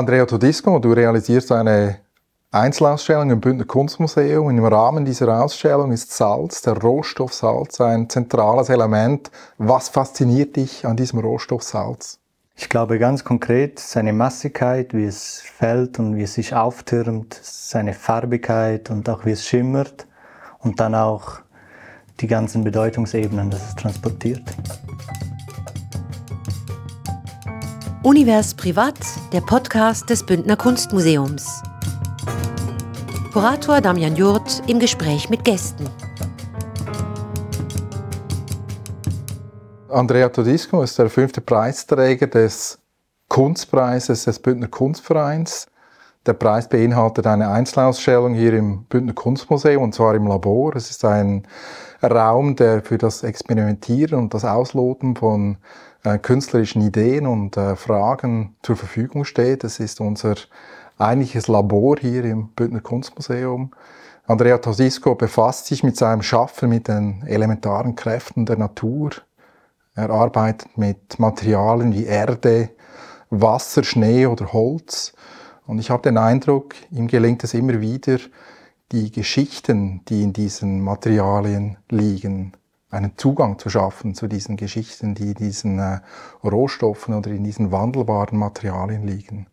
Andrea Todisco, du realisierst eine Einzelausstellung im Bündner Kunstmuseum. Im Rahmen dieser Ausstellung ist Salz, der Rohstoff Salz, ein zentrales Element. Was fasziniert dich an diesem Rohstoff Salz? Ich glaube ganz konkret seine Massigkeit, wie es fällt und wie es sich auftürmt, seine Farbigkeit und auch wie es schimmert und dann auch die ganzen Bedeutungsebenen, das es transportiert. Univers Privat, der Podcast des Bündner Kunstmuseums. Kurator Damian Jurt im Gespräch mit Gästen. Andrea Todisco ist der fünfte Preisträger des Kunstpreises des Bündner Kunstvereins. Der Preis beinhaltet eine Einzelausstellung hier im Bündner Kunstmuseum und zwar im Labor. Es ist ein Raum, der für das Experimentieren und das Ausloten von äh, künstlerischen Ideen und äh, Fragen zur Verfügung steht. Das ist unser eigentliches Labor hier im Bündner Kunstmuseum. Andrea Tosisco befasst sich mit seinem Schaffen mit den elementaren Kräften der Natur. Er arbeitet mit Materialien wie Erde, Wasser, Schnee oder Holz. Und ich habe den Eindruck, ihm gelingt es immer wieder, die Geschichten, die in diesen Materialien liegen, einen Zugang zu schaffen zu diesen Geschichten, die in diesen äh, Rohstoffen oder in diesen wandelbaren Materialien liegen.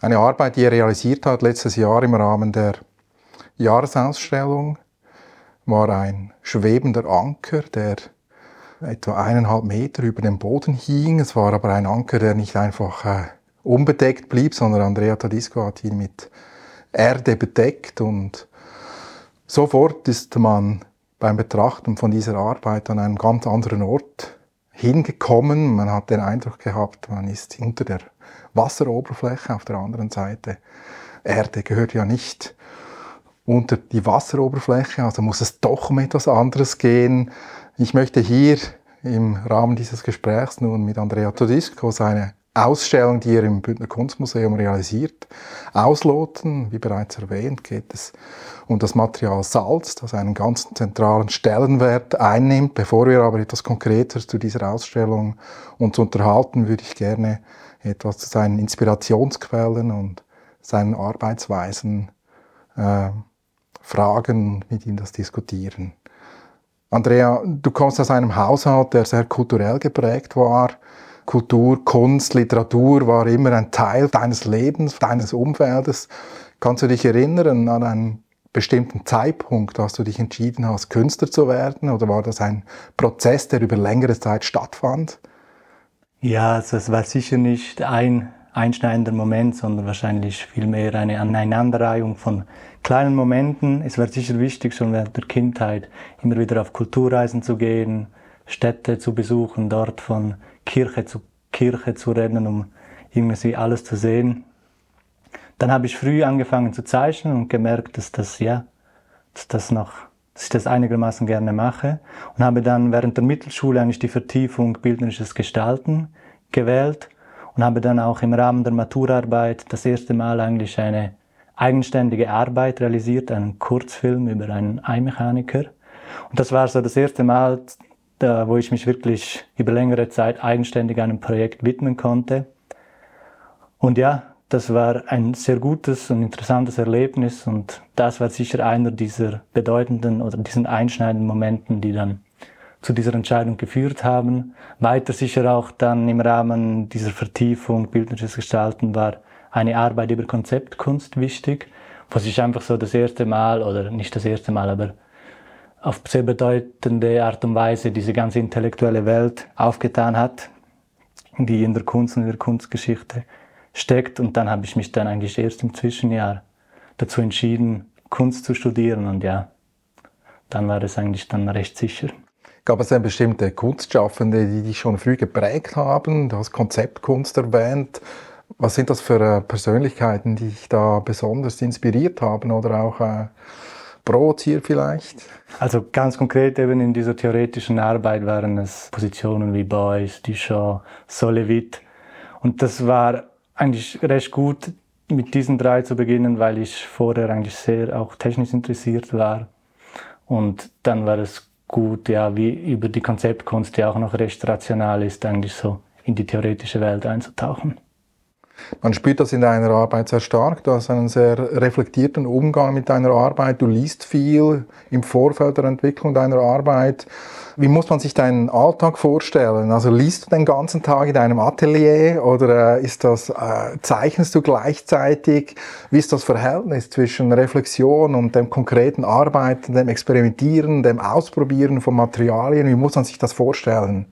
Eine Arbeit, die er realisiert hat letztes Jahr im Rahmen der Jahresausstellung, war ein schwebender Anker, der etwa eineinhalb Meter über dem Boden hing. Es war aber ein Anker, der nicht einfach äh, unbedeckt blieb, sondern Andrea Tadisco hat ihn mit Erde bedeckt und sofort ist man beim Betrachten von dieser Arbeit an einen ganz anderen Ort hingekommen. Man hat den Eindruck gehabt, man ist unter der Wasseroberfläche auf der anderen Seite. Erde gehört ja nicht unter die Wasseroberfläche, also muss es doch um etwas anderes gehen. Ich möchte hier im Rahmen dieses Gesprächs nun mit Andrea Todisco seine Ausstellung, die er im Bündner Kunstmuseum realisiert, ausloten. Wie bereits erwähnt, geht es um das Material Salz, das einen ganz zentralen Stellenwert einnimmt. Bevor wir aber etwas konkreter zu dieser Ausstellung uns unterhalten, würde ich gerne etwas zu seinen Inspirationsquellen und seinen Arbeitsweisen äh, fragen, mit ihm das diskutieren. Andrea, du kommst aus einem Haushalt, der sehr kulturell geprägt war. Kultur, Kunst, Literatur war immer ein Teil deines Lebens, deines Umfeldes. Kannst du dich erinnern an einen bestimmten Zeitpunkt, als du dich entschieden hast, Künstler zu werden? Oder war das ein Prozess, der über längere Zeit stattfand? Ja, also es war sicher nicht ein einschneidender Moment, sondern wahrscheinlich vielmehr eine Aneinanderreihung von kleinen Momenten. Es war sicher wichtig, schon während der Kindheit immer wieder auf Kulturreisen zu gehen, Städte zu besuchen, dort von Kirche zu Kirche zu rennen, um irgendwie alles zu sehen. Dann habe ich früh angefangen zu zeichnen und gemerkt, dass das, ja, dass das noch, dass ich das einigermaßen gerne mache und habe dann während der Mittelschule eigentlich die Vertiefung bildnerisches Gestalten gewählt und habe dann auch im Rahmen der Maturarbeit das erste Mal eigentlich eine eigenständige Arbeit realisiert, einen Kurzfilm über einen Eimechaniker. Und das war so das erste Mal, da, wo ich mich wirklich über längere Zeit eigenständig einem Projekt widmen konnte. Und ja, das war ein sehr gutes und interessantes Erlebnis und das war sicher einer dieser bedeutenden oder diesen einschneidenden Momenten, die dann zu dieser Entscheidung geführt haben. Weiter sicher auch dann im Rahmen dieser Vertiefung bildnerisches Gestalten war eine Arbeit über Konzeptkunst wichtig, wo sich einfach so das erste Mal oder nicht das erste Mal, aber auf sehr bedeutende Art und Weise diese ganze intellektuelle Welt aufgetan hat, die in der Kunst und in der Kunstgeschichte steckt. Und dann habe ich mich dann eigentlich erst im Zwischenjahr dazu entschieden, Kunst zu studieren. Und ja, dann war es eigentlich dann recht sicher. Gab es denn bestimmte Kunstschaffende, die dich schon früh geprägt haben? Du hast Konzeptkunst erwähnt. Was sind das für äh, Persönlichkeiten, die dich da besonders inspiriert haben oder auch äh, provoziert vielleicht? Also ganz konkret eben in dieser theoretischen Arbeit waren es Positionen wie Beuys, Duchamp, Solevit. Und das war eigentlich recht gut, mit diesen drei zu beginnen, weil ich vorher eigentlich sehr auch technisch interessiert war. Und dann war es gut, ja, wie über die Konzeptkunst, die auch noch recht rational ist, eigentlich so in die theoretische Welt einzutauchen. Man spürt das in deiner Arbeit sehr stark. Du hast einen sehr reflektierten Umgang mit deiner Arbeit. Du liest viel im Vorfeld der Entwicklung deiner Arbeit. Wie muss man sich deinen Alltag vorstellen? Also liest du den ganzen Tag in deinem Atelier oder äh, ist das, äh, zeichnest du gleichzeitig? Wie ist das Verhältnis zwischen Reflexion und dem konkreten Arbeiten, dem Experimentieren, dem Ausprobieren von Materialien? Wie muss man sich das vorstellen?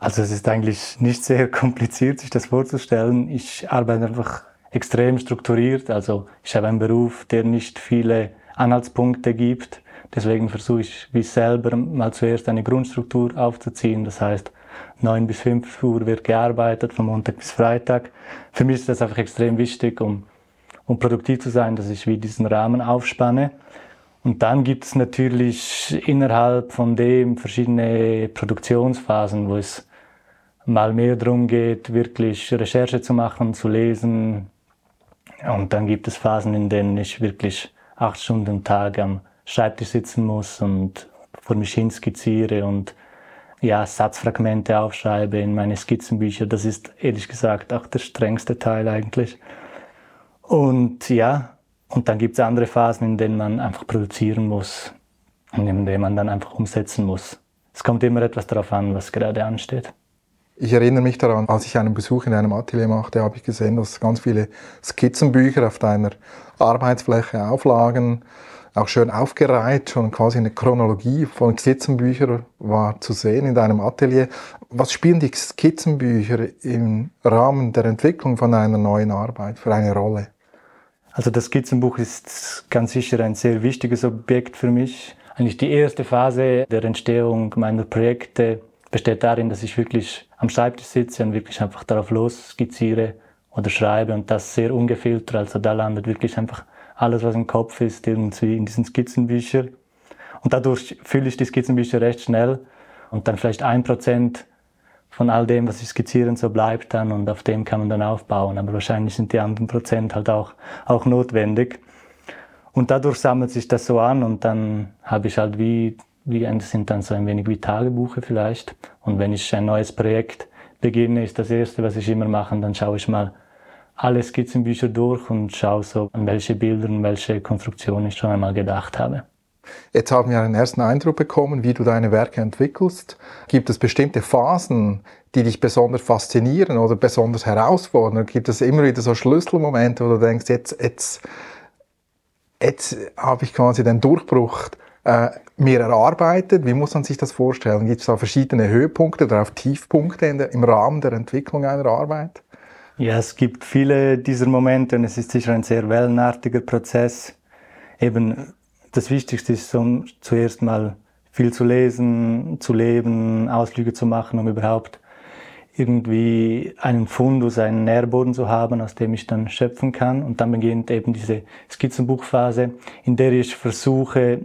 Also es ist eigentlich nicht sehr kompliziert, sich das vorzustellen. Ich arbeite einfach extrem strukturiert. Also ich habe einen Beruf, der nicht viele Anhaltspunkte gibt. Deswegen versuche ich wie selber mal zuerst eine Grundstruktur aufzuziehen. Das heißt, 9 bis 5 Uhr wird gearbeitet, von Montag bis Freitag. Für mich ist das einfach extrem wichtig, um, um produktiv zu sein, dass ich wie diesen Rahmen aufspanne. Und dann gibt es natürlich innerhalb von dem verschiedene Produktionsphasen, wo es mal mehr darum geht, wirklich Recherche zu machen, zu lesen. Und dann gibt es Phasen, in denen ich wirklich acht Stunden am Tag am Schreibtisch sitzen muss und vor mich hin skizziere und ja, Satzfragmente aufschreibe in meine Skizzenbücher. Das ist ehrlich gesagt auch der strengste Teil eigentlich. Und ja, und dann gibt es andere Phasen, in denen man einfach produzieren muss und in denen man dann einfach umsetzen muss. Es kommt immer etwas darauf an, was gerade ansteht. Ich erinnere mich daran, als ich einen Besuch in einem Atelier machte, habe ich gesehen, dass ganz viele Skizzenbücher auf deiner Arbeitsfläche auflagen auch schön aufgereiht, schon quasi eine Chronologie von Skizzenbüchern war zu sehen in deinem Atelier. Was spielen die Skizzenbücher im Rahmen der Entwicklung von einer neuen Arbeit für eine Rolle? Also das Skizzenbuch ist ganz sicher ein sehr wichtiges Objekt für mich. Eigentlich die erste Phase der Entstehung meiner Projekte besteht darin, dass ich wirklich am Schreibtisch sitze und wirklich einfach darauf los skizziere oder schreibe und das sehr ungefiltert. Also da landet wirklich einfach alles, was im Kopf ist, irgendwie in diesen Skizzenbüchern. Und dadurch fülle ich die Skizzenbücher recht schnell und dann vielleicht ein Prozent von all dem, was ich skizziere, so bleibt dann und auf dem kann man dann aufbauen. Aber wahrscheinlich sind die anderen Prozent halt auch, auch notwendig. Und dadurch sammelt sich das so an und dann habe ich halt wie, das sind dann so ein wenig wie Tagebuche vielleicht. Und wenn ich ein neues Projekt beginne, ist das erste, was ich immer mache, dann schaue ich mal, alle Skizzenbücher durch und schaue so, an welche Bilder und welche Konstruktionen ich schon einmal gedacht habe. Jetzt haben wir einen ersten Eindruck bekommen, wie du deine Werke entwickelst. Gibt es bestimmte Phasen, die dich besonders faszinieren oder besonders herausfordern? Gibt es immer wieder so Schlüsselmomente, wo du denkst, jetzt, jetzt, jetzt habe ich quasi den Durchbruch äh, mir erarbeitet? Wie muss man sich das vorstellen? Gibt es da verschiedene Höhepunkte oder auch Tiefpunkte der, im Rahmen der Entwicklung einer Arbeit? Ja, es gibt viele dieser Momente und es ist sicher ein sehr wellenartiger Prozess. Eben das Wichtigste ist um zuerst mal viel zu lesen, zu leben, Ausflüge zu machen, um überhaupt irgendwie einen Fundus, einen Nährboden zu haben, aus dem ich dann schöpfen kann. Und dann beginnt eben diese Skizzenbuchphase, in der ich versuche,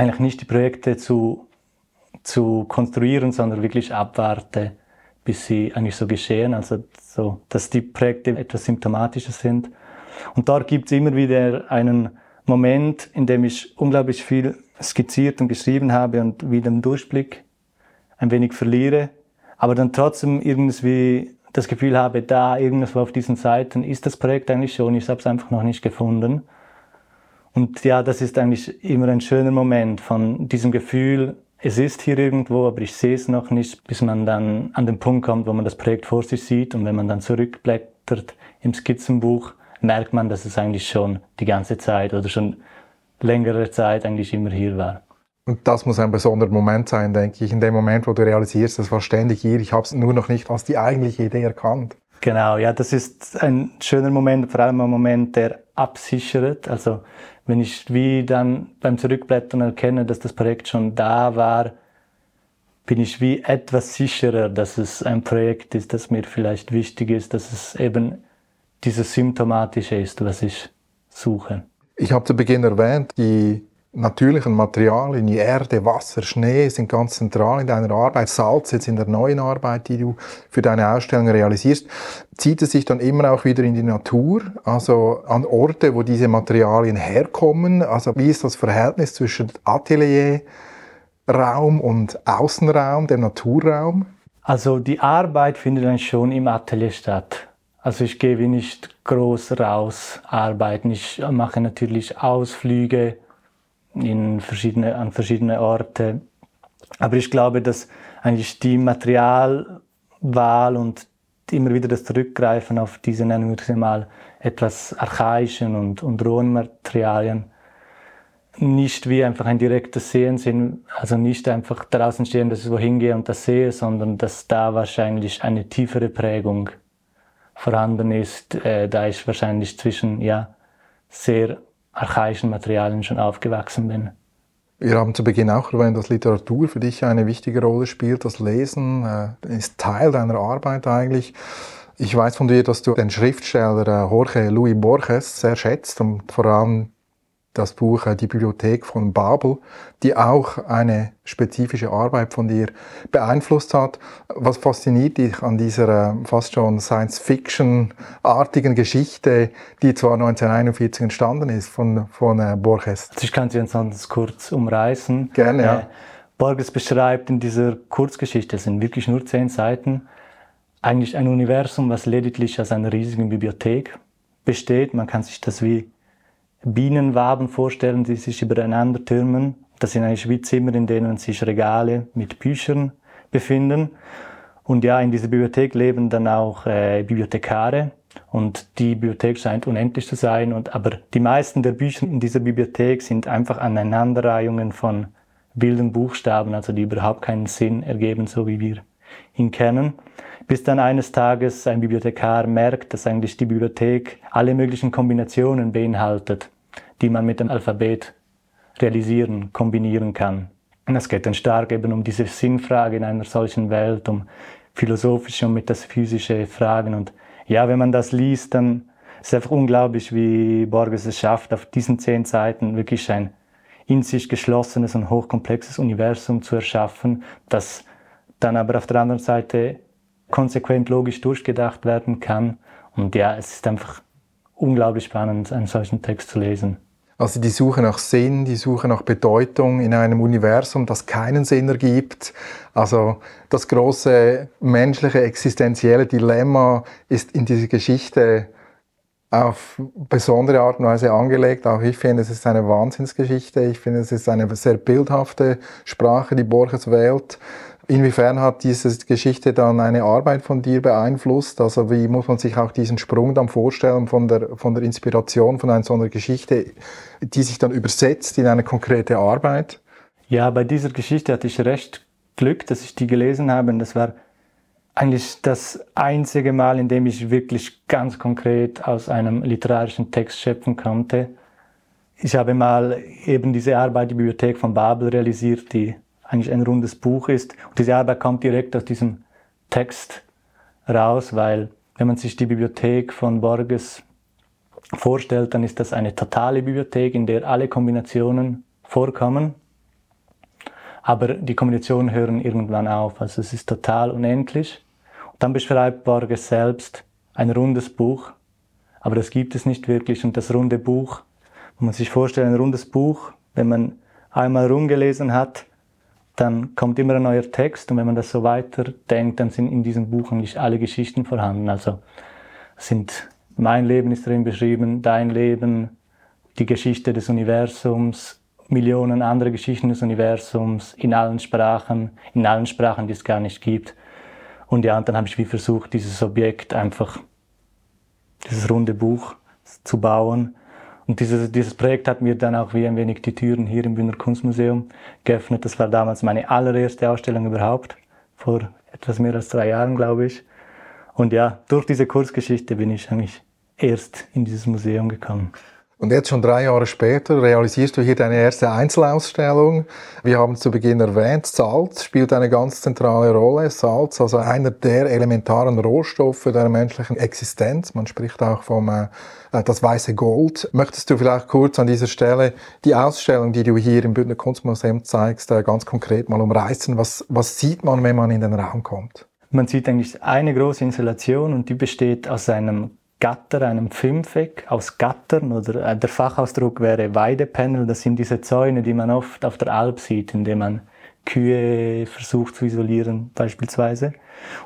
eigentlich nicht die Projekte zu, zu konstruieren, sondern wirklich abwarte, bis sie eigentlich so geschehen, also so, dass die Projekte etwas symptomatischer sind. Und dort gibt es immer wieder einen Moment, in dem ich unglaublich viel skizziert und geschrieben habe und wieder im Durchblick ein wenig verliere, aber dann trotzdem irgendwie das Gefühl habe, da irgendwo auf diesen Seiten ist das Projekt eigentlich schon, ich habe es einfach noch nicht gefunden. Und ja, das ist eigentlich immer ein schöner Moment von diesem Gefühl, es ist hier irgendwo, aber ich sehe es noch nicht, bis man dann an den Punkt kommt, wo man das Projekt vor sich sieht. Und wenn man dann zurückblättert im Skizzenbuch, merkt man, dass es eigentlich schon die ganze Zeit oder schon längere Zeit eigentlich immer hier war. Und das muss ein besonderer Moment sein, denke ich, in dem Moment, wo du realisierst, das war ständig hier, ich habe es nur noch nicht als die eigentliche Idee erkannt. Genau, ja, das ist ein schöner Moment, vor allem ein Moment, der absichert. Also wenn ich wie dann beim Zurückblättern erkenne, dass das Projekt schon da war, bin ich wie etwas sicherer, dass es ein Projekt ist, das mir vielleicht wichtig ist, dass es eben dieses Symptomatische ist, was ich suche. Ich habe zu Beginn erwähnt, die natürlichen Materialien, die Erde, Wasser, Schnee sind ganz zentral in deiner Arbeit. Salz jetzt in der neuen Arbeit, die du für deine Ausstellung realisierst. Zieht es sich dann immer auch wieder in die Natur, also an Orte, wo diese Materialien herkommen? Also wie ist das Verhältnis zwischen Atelierraum und Außenraum, dem Naturraum? Also die Arbeit findet dann schon im Atelier statt. Also ich gehe wie nicht groß raus arbeiten. Ich mache natürlich Ausflüge in verschiedene, an verschiedene Orte. Aber ich glaube, dass eigentlich die Materialwahl und immer wieder das Zurückgreifen auf diese, nennen wir es mal, etwas archaischen und, und rohen Materialien nicht wie einfach ein direktes Sehen sind, also nicht einfach draußen stehen, dass ich wohin gehe und das sehe, sondern dass da wahrscheinlich eine tiefere Prägung vorhanden ist, äh, da ich wahrscheinlich zwischen ja, sehr archaischen Materialien schon aufgewachsen bin. Wir haben zu Beginn auch erwähnt, dass Literatur für dich eine wichtige Rolle spielt. Das Lesen äh, ist Teil deiner Arbeit eigentlich. Ich weiß von dir, dass du den Schriftsteller äh, Jorge Luis Borges sehr schätzt und vor allem das Buch äh, Die Bibliothek von Babel, die auch eine spezifische Arbeit von dir beeinflusst hat. Was fasziniert dich an dieser äh, fast schon Science-Fiction-artigen Geschichte, die zwar 1941 entstanden ist von, von äh, Borges? Also ich kann sie ansonsten kurz umreißen. Gerne, ja. Borges beschreibt in dieser Kurzgeschichte, es sind wirklich nur zehn Seiten, eigentlich ein Universum, was lediglich aus einer riesigen Bibliothek besteht. Man kann sich das wie Bienenwaben vorstellen, die sich übereinander türmen. Das sind eigentlich wie Zimmer, in denen sich Regale mit Büchern befinden. Und ja, in dieser Bibliothek leben dann auch äh, Bibliothekare. Und die Bibliothek scheint unendlich zu sein. Und, aber die meisten der Bücher in dieser Bibliothek sind einfach Aneinanderreihungen von wilden Buchstaben, also die überhaupt keinen Sinn ergeben, so wie wir ihn kennen. Bis dann eines Tages ein Bibliothekar merkt, dass eigentlich die Bibliothek alle möglichen Kombinationen beinhaltet, die man mit dem Alphabet realisieren, kombinieren kann. Und es geht dann stark eben um diese Sinnfrage in einer solchen Welt, um philosophische und metaphysische Fragen. Und ja, wenn man das liest, dann ist es einfach unglaublich, wie Borges es schafft, auf diesen zehn Seiten wirklich ein in sich geschlossenes und hochkomplexes Universum zu erschaffen, das dann aber auf der anderen Seite konsequent logisch durchgedacht werden kann. Und ja, es ist einfach unglaublich spannend, einen solchen Text zu lesen. Also die Suche nach Sinn, die Suche nach Bedeutung in einem Universum, das keinen Sinn ergibt. Also das große menschliche existenzielle Dilemma ist in dieser Geschichte auf besondere Art und Weise angelegt. Auch ich finde, es ist eine Wahnsinnsgeschichte. Ich finde, es ist eine sehr bildhafte Sprache, die Borges wählt. Inwiefern hat diese Geschichte dann eine Arbeit von dir beeinflusst? Also wie muss man sich auch diesen Sprung dann vorstellen von der, von der Inspiration von einer so einer Geschichte, die sich dann übersetzt in eine konkrete Arbeit? Ja, bei dieser Geschichte hatte ich recht Glück, dass ich die gelesen habe. Und das war eigentlich das einzige Mal, in dem ich wirklich ganz konkret aus einem literarischen Text schöpfen konnte. Ich habe mal eben diese Arbeit, die Bibliothek von Babel realisiert, die eigentlich ein rundes Buch ist. Und diese Arbeit kommt direkt aus diesem Text raus, weil wenn man sich die Bibliothek von Borges vorstellt, dann ist das eine totale Bibliothek, in der alle Kombinationen vorkommen. Aber die Kombinationen hören irgendwann auf. Also es ist total unendlich. Und dann beschreibt Borges selbst ein rundes Buch. Aber das gibt es nicht wirklich. Und das runde Buch, man muss sich vorstellen, ein rundes Buch, wenn man einmal rumgelesen hat, dann kommt immer ein neuer Text und wenn man das so weiterdenkt, dann sind in diesem Buch eigentlich alle Geschichten vorhanden. Also sind mein Leben ist darin beschrieben, dein Leben, die Geschichte des Universums, Millionen andere Geschichten des Universums in allen Sprachen, in allen Sprachen, die es gar nicht gibt. Und ja, und dann habe ich wie versucht, dieses Objekt einfach, dieses runde Buch zu bauen und dieses, dieses Projekt hat mir dann auch wie ein wenig die Türen hier im Wiener Kunstmuseum geöffnet. Das war damals meine allererste Ausstellung überhaupt, vor etwas mehr als drei Jahren, glaube ich. Und ja, durch diese Kurzgeschichte bin ich eigentlich erst in dieses Museum gekommen. Und jetzt schon drei Jahre später realisierst du hier deine erste Einzelausstellung. Wir haben es zu Beginn erwähnt, Salz spielt eine ganz zentrale Rolle. Salz, also einer der elementaren Rohstoffe der menschlichen Existenz. Man spricht auch vom äh, äh, das weiße Gold. Möchtest du vielleicht kurz an dieser Stelle die Ausstellung, die du hier im Bündner Kunstmuseum zeigst, äh, ganz konkret mal umreißen? Was, was sieht man, wenn man in den Raum kommt? Man sieht eigentlich eine große Installation und die besteht aus einem Gatter, einem Fünfeck aus Gattern oder äh, der Fachausdruck wäre Weidepanel. Das sind diese Zäune, die man oft auf der Alp sieht, indem man Kühe versucht zu isolieren beispielsweise.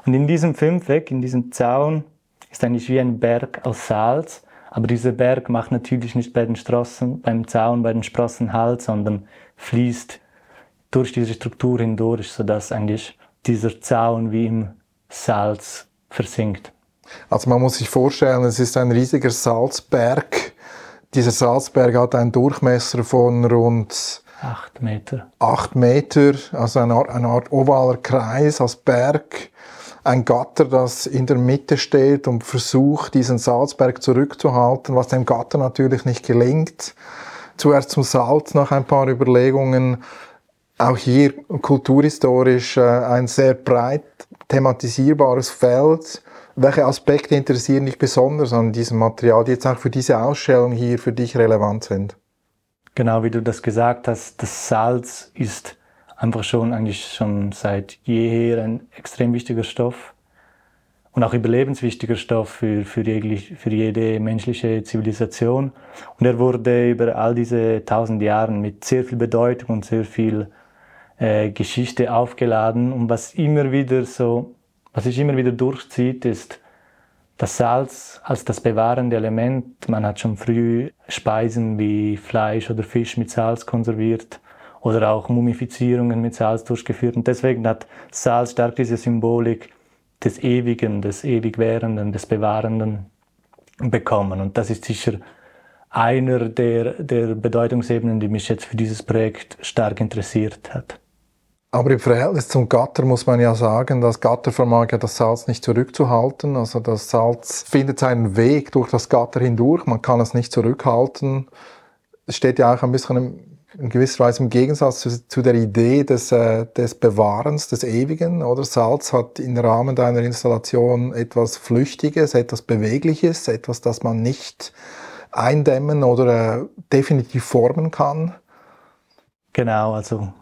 Und in diesem Fünfeck, in diesem Zaun, ist eigentlich wie ein Berg aus Salz. Aber dieser Berg macht natürlich nicht bei den Straßen, beim Zaun, bei den Sprossen Halt, sondern fließt durch diese Struktur hindurch, sodass eigentlich dieser Zaun wie im Salz versinkt. Also man muss sich vorstellen, es ist ein riesiger Salzberg. Dieser Salzberg hat einen Durchmesser von rund acht Meter. Acht Meter, also eine Art, eine Art ovaler Kreis als Berg. Ein Gatter, das in der Mitte steht und versucht, diesen Salzberg zurückzuhalten, was dem Gatter natürlich nicht gelingt. Zuerst zum Salz, nach ein paar Überlegungen. Auch hier kulturhistorisch äh, ein sehr breit thematisierbares Feld welche Aspekte interessieren dich besonders an diesem Material, die jetzt auch für diese Ausstellung hier für dich relevant sind? Genau, wie du das gesagt hast, das Salz ist einfach schon eigentlich schon seit jeher ein extrem wichtiger Stoff und auch überlebenswichtiger Stoff für, für, jeglich, für jede menschliche Zivilisation. Und er wurde über all diese tausend Jahren mit sehr viel Bedeutung und sehr viel äh, Geschichte aufgeladen. Und was immer wieder so was sich immer wieder durchzieht, ist das Salz als das bewahrende Element. Man hat schon früh Speisen wie Fleisch oder Fisch mit Salz konserviert oder auch Mumifizierungen mit Salz durchgeführt. Und deswegen hat Salz stark diese Symbolik des Ewigen, des Ewigwährenden, des Bewahrenden bekommen. Und das ist sicher einer der, der Bedeutungsebenen, die mich jetzt für dieses Projekt stark interessiert hat. Aber im Verhältnis zum Gatter muss man ja sagen, das Gatter vermag ja das Salz nicht zurückzuhalten. Also das Salz findet seinen Weg durch das Gatter hindurch. Man kann es nicht zurückhalten. Es steht ja auch ein bisschen in gewisser Weise im Gegensatz zu, zu der Idee des, äh, des Bewahrens, des Ewigen. Oder Salz hat im Rahmen deiner Installation etwas Flüchtiges, etwas Bewegliches, etwas, das man nicht eindämmen oder äh, definitiv formen kann. Genau, also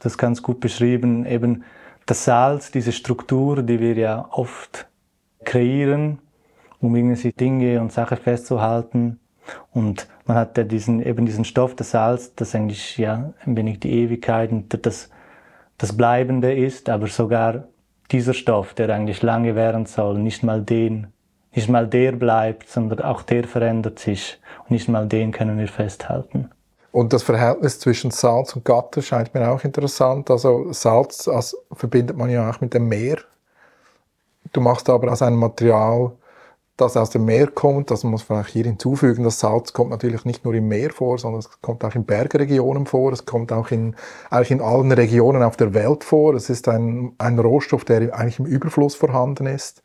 das ganz gut beschrieben, eben das Salz, diese Struktur, die wir ja oft kreieren, um irgendwie Dinge und Sachen festzuhalten. Und man hat ja diesen, eben diesen Stoff, das Salz, das eigentlich ja ein wenig die Ewigkeit und das, das Bleibende ist, aber sogar dieser Stoff, der eigentlich lange währen soll, nicht mal den, nicht mal der bleibt, sondern auch der verändert sich und nicht mal den können wir festhalten. Und das Verhältnis zwischen Salz und Gatter scheint mir auch interessant. Also Salz also verbindet man ja auch mit dem Meer. Du machst aber aus einem Material, das aus dem Meer kommt, das muss man auch hier hinzufügen, das Salz kommt natürlich nicht nur im Meer vor, sondern es kommt auch in Bergregionen vor, es kommt auch in, eigentlich in allen Regionen auf der Welt vor. Es ist ein, ein Rohstoff, der eigentlich im Überfluss vorhanden ist.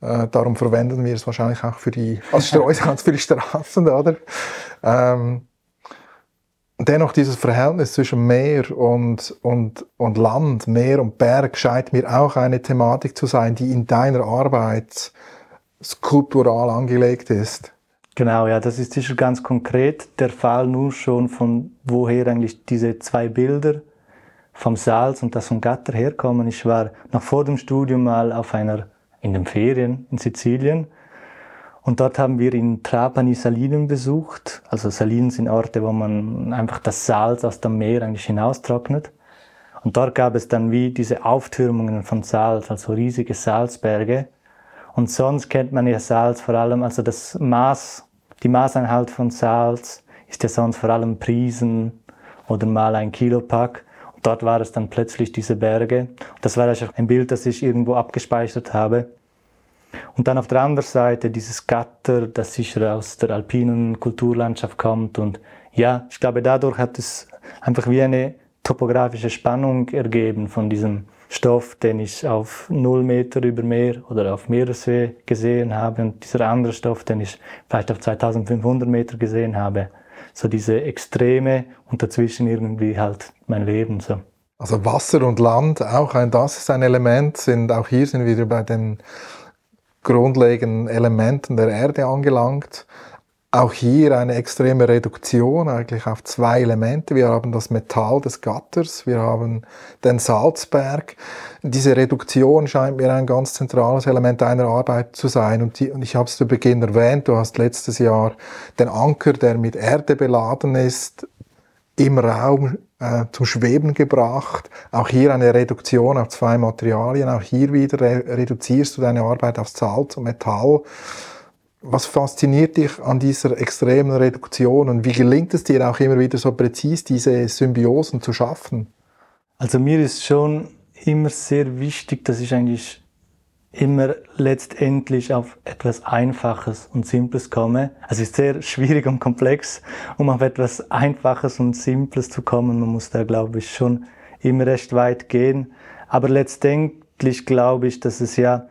Äh, darum verwenden wir es wahrscheinlich auch für die, als Streusalz für die Straßen, oder? Ähm, dennoch dieses Verhältnis zwischen Meer und, und, und Land, Meer und Berg scheint mir auch eine Thematik zu sein, die in deiner Arbeit skulptural angelegt ist. Genau, ja, das ist sicher ganz konkret der Fall nur schon von woher eigentlich diese zwei Bilder vom Salz und das vom Gatter herkommen. Ich war noch vor dem Studium mal auf einer, in den Ferien in Sizilien und dort haben wir in Trapani Salinen besucht. Also Salinen sind Orte, wo man einfach das Salz aus dem Meer eigentlich hinaustrocknet. Und dort gab es dann wie diese Auftürmungen von Salz, also riesige Salzberge. Und sonst kennt man ja Salz vor allem, also das Maß, die Maßeinheit von Salz ist ja sonst vor allem Prisen oder mal ein Kilopack. Und dort war es dann plötzlich diese Berge. Das war ein Bild, das ich irgendwo abgespeichert habe. Und dann auf der anderen Seite dieses Gatter, das sicher aus der alpinen Kulturlandschaft kommt. Und ja, ich glaube, dadurch hat es einfach wie eine topografische Spannung ergeben von diesem Stoff, den ich auf 0 Meter über Meer oder auf Meereshöhe gesehen habe und dieser andere Stoff, den ich vielleicht auf 2500 Meter gesehen habe. So diese Extreme und dazwischen irgendwie halt mein Leben so. Also Wasser und Land, auch ein, das ist ein Element, sind auch hier sind wir wieder bei den grundlegenden Elementen der Erde angelangt. Auch hier eine extreme Reduktion eigentlich auf zwei Elemente. Wir haben das Metall des Gatters, wir haben den Salzberg. Diese Reduktion scheint mir ein ganz zentrales Element deiner Arbeit zu sein. Und, die, und ich habe es zu Beginn erwähnt, du hast letztes Jahr den Anker, der mit Erde beladen ist, im Raum äh, zum Schweben gebracht. Auch hier eine Reduktion auf zwei Materialien. Auch hier wieder re reduzierst du deine Arbeit auf Salz und Metall. Was fasziniert dich an dieser extremen Reduktion und wie gelingt es dir auch immer wieder so präzise diese Symbiosen zu schaffen? Also mir ist schon immer sehr wichtig, dass ich eigentlich immer letztendlich auf etwas Einfaches und Simples komme. Also es ist sehr schwierig und komplex, um auf etwas Einfaches und Simples zu kommen. Man muss da, glaube ich, schon immer recht weit gehen. Aber letztendlich glaube ich, dass es ja,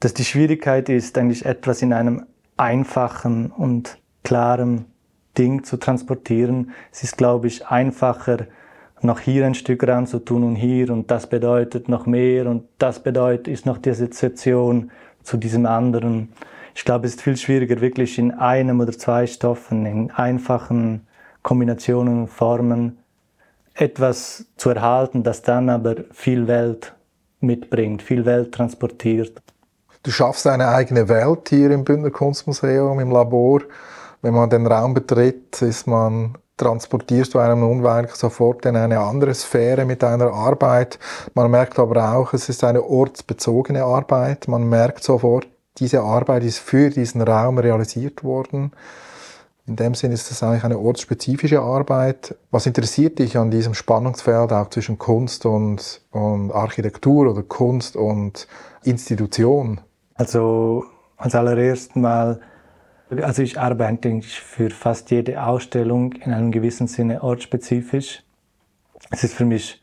dass die Schwierigkeit ist, eigentlich etwas in einem einfachen und klaren Ding zu transportieren. Es ist, glaube ich, einfacher, noch hier ein Stück ran zu tun und hier und das bedeutet noch mehr und das bedeutet, ist noch die Assoziation zu diesem anderen. Ich glaube, es ist viel schwieriger, wirklich in einem oder zwei Stoffen, in einfachen Kombinationen und Formen etwas zu erhalten, das dann aber viel Welt mitbringt, viel Welt transportiert. Du schaffst eine eigene Welt hier im Bündner Kunstmuseum, im Labor. Wenn man den Raum betritt, ist man transportierst du einem unweigerlich sofort in eine andere Sphäre mit deiner Arbeit. Man merkt aber auch, es ist eine ortsbezogene Arbeit. Man merkt sofort, diese Arbeit ist für diesen Raum realisiert worden. In dem Sinne ist es eigentlich eine ortsspezifische Arbeit. Was interessiert dich an diesem Spannungsfeld auch zwischen Kunst und, und Architektur oder Kunst und Institution? Also als allererst mal also ich arbeite eigentlich für fast jede Ausstellung in einem gewissen Sinne ortsspezifisch. Es ist für mich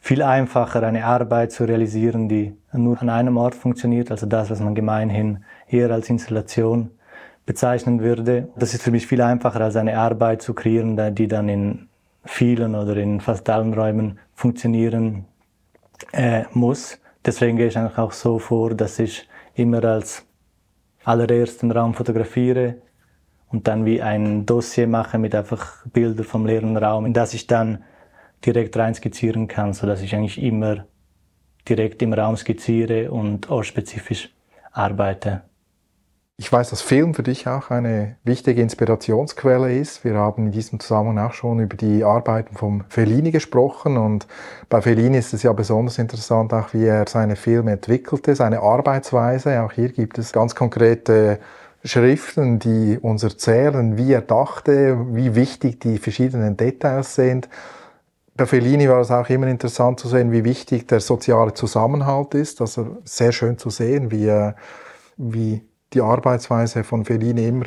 viel einfacher, eine Arbeit zu realisieren, die nur an einem Ort funktioniert, also das, was man gemeinhin eher als Installation bezeichnen würde. Das ist für mich viel einfacher, als eine Arbeit zu kreieren, die dann in vielen oder in fast allen Räumen funktionieren äh, muss. Deswegen gehe ich eigentlich auch so vor, dass ich immer als allererst den Raum fotografiere und dann wie ein Dossier mache mit einfach Bildern vom leeren Raum, in das ich dann direkt rein skizzieren kann, so dass ich eigentlich immer direkt im Raum skizziere und ortsspezifisch arbeite. Ich weiß, dass Film für dich auch eine wichtige Inspirationsquelle ist. Wir haben in diesem Zusammenhang auch schon über die Arbeiten von Fellini gesprochen und bei Fellini ist es ja besonders interessant, auch wie er seine Filme entwickelte, seine Arbeitsweise. Auch hier gibt es ganz konkrete Schriften, die uns erzählen, wie er dachte, wie wichtig die verschiedenen Details sind. Bei Fellini war es auch immer interessant zu sehen, wie wichtig der soziale Zusammenhalt ist. Also sehr schön zu sehen, wie, wie die Arbeitsweise von Fellini immer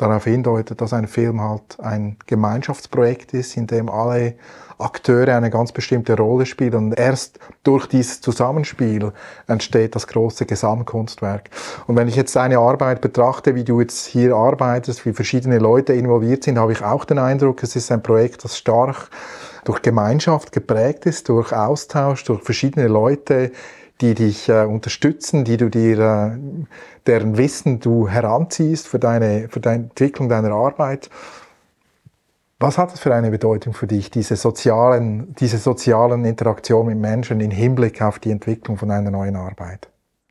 darauf hindeutet, dass ein Film halt ein Gemeinschaftsprojekt ist, in dem alle Akteure eine ganz bestimmte Rolle spielen und erst durch dieses Zusammenspiel entsteht das große Gesamtkunstwerk. Und wenn ich jetzt deine Arbeit betrachte, wie du jetzt hier arbeitest, wie verschiedene Leute involviert sind, habe ich auch den Eindruck, es ist ein Projekt, das stark durch Gemeinschaft geprägt ist, durch Austausch, durch verschiedene Leute, die dich äh, unterstützen, die du dir, äh, deren Wissen du heranziehst für deine, für deine Entwicklung deiner Arbeit. Was hat das für eine Bedeutung für dich, diese sozialen, diese sozialen Interaktionen mit Menschen im Hinblick auf die Entwicklung von einer neuen Arbeit?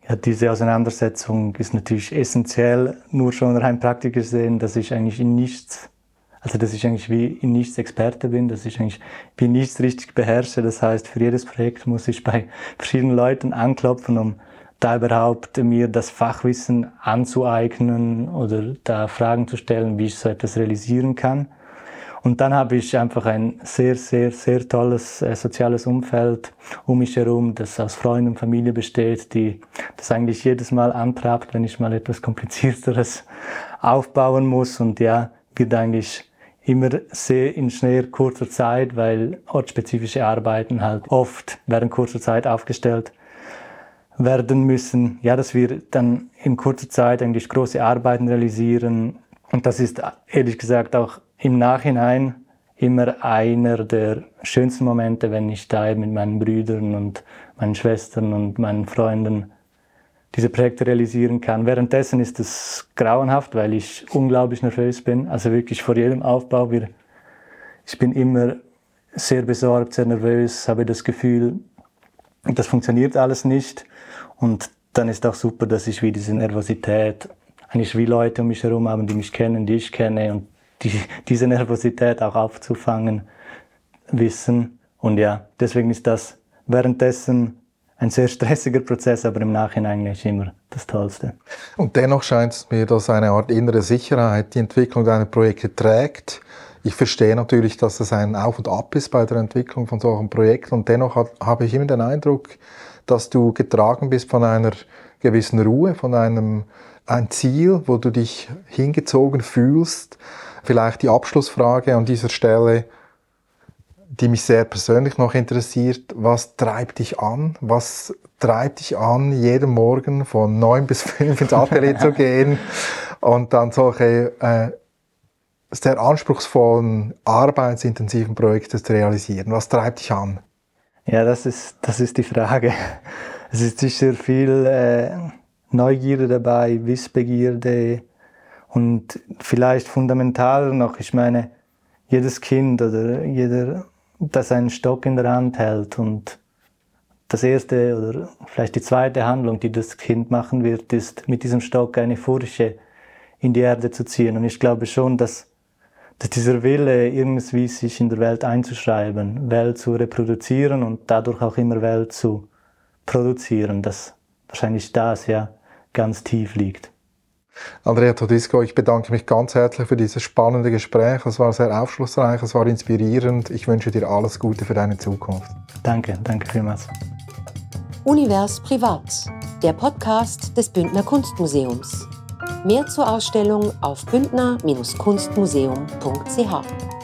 Ja, diese Auseinandersetzung ist natürlich essentiell, nur schon rein praktisch gesehen, dass ich eigentlich in nichts also, dass ich eigentlich wie in nichts Experte bin, dass ich eigentlich wie nichts richtig beherrsche. Das heißt, für jedes Projekt muss ich bei verschiedenen Leuten anklopfen, um da überhaupt mir das Fachwissen anzueignen oder da Fragen zu stellen, wie ich so etwas realisieren kann. Und dann habe ich einfach ein sehr, sehr, sehr tolles äh, soziales Umfeld um mich herum, das aus Freunden und Familie besteht, die das eigentlich jedes Mal antrabt, wenn ich mal etwas Komplizierteres aufbauen muss. Und ja, wird eigentlich immer sehr in sehr kurzer Zeit, weil ortsspezifische Arbeiten halt oft während kurzer Zeit aufgestellt werden müssen. Ja, dass wir dann in kurzer Zeit eigentlich große Arbeiten realisieren. Und das ist ehrlich gesagt auch im Nachhinein immer einer der schönsten Momente, wenn ich da mit meinen Brüdern und meinen Schwestern und meinen Freunden diese Projekte realisieren kann. Währenddessen ist es grauenhaft, weil ich unglaublich nervös bin. Also wirklich vor jedem Aufbau. Wir, ich bin immer sehr besorgt, sehr nervös, habe das Gefühl, das funktioniert alles nicht. Und dann ist auch super, dass ich wie diese Nervosität, eigentlich wie Leute um mich herum haben, die mich kennen, die ich kenne und die, diese Nervosität auch aufzufangen, wissen. Und ja, deswegen ist das währenddessen ein sehr stressiger Prozess, aber im Nachhinein eigentlich immer das Tollste. Und dennoch scheint es mir, dass eine Art innere Sicherheit die Entwicklung deiner Projekte trägt. Ich verstehe natürlich, dass es ein Auf und Ab ist bei der Entwicklung von solchen Projekten und dennoch habe ich immer den Eindruck, dass du getragen bist von einer gewissen Ruhe, von einem ein Ziel, wo du dich hingezogen fühlst. Vielleicht die Abschlussfrage an dieser Stelle die mich sehr persönlich noch interessiert. Was treibt dich an? Was treibt dich an, jeden Morgen von neun bis fünf ins Atelier zu gehen und dann solche äh, sehr anspruchsvollen, arbeitsintensiven Projekte zu realisieren? Was treibt dich an? Ja, das ist, das ist die Frage. Es ist sicher viel äh, Neugierde dabei, Wissbegierde und vielleicht fundamental noch, ich meine, jedes Kind oder jeder das einen Stock in der Hand hält und das erste oder vielleicht die zweite Handlung, die das Kind machen wird, ist mit diesem Stock eine Furche in die Erde zu ziehen. Und ich glaube schon, dass, dass dieser Wille, irgendwie sich in der Welt einzuschreiben, Welt zu reproduzieren und dadurch auch immer Welt zu produzieren, dass wahrscheinlich das ja ganz tief liegt. Andrea Todisco, ich bedanke mich ganz herzlich für dieses spannende Gespräch. Es war sehr aufschlussreich, es war inspirierend. Ich wünsche dir alles Gute für deine Zukunft. Danke, danke vielmals. Univers Privat, der Podcast des Bündner Kunstmuseums. Mehr zur Ausstellung auf bündner-kunstmuseum.ch.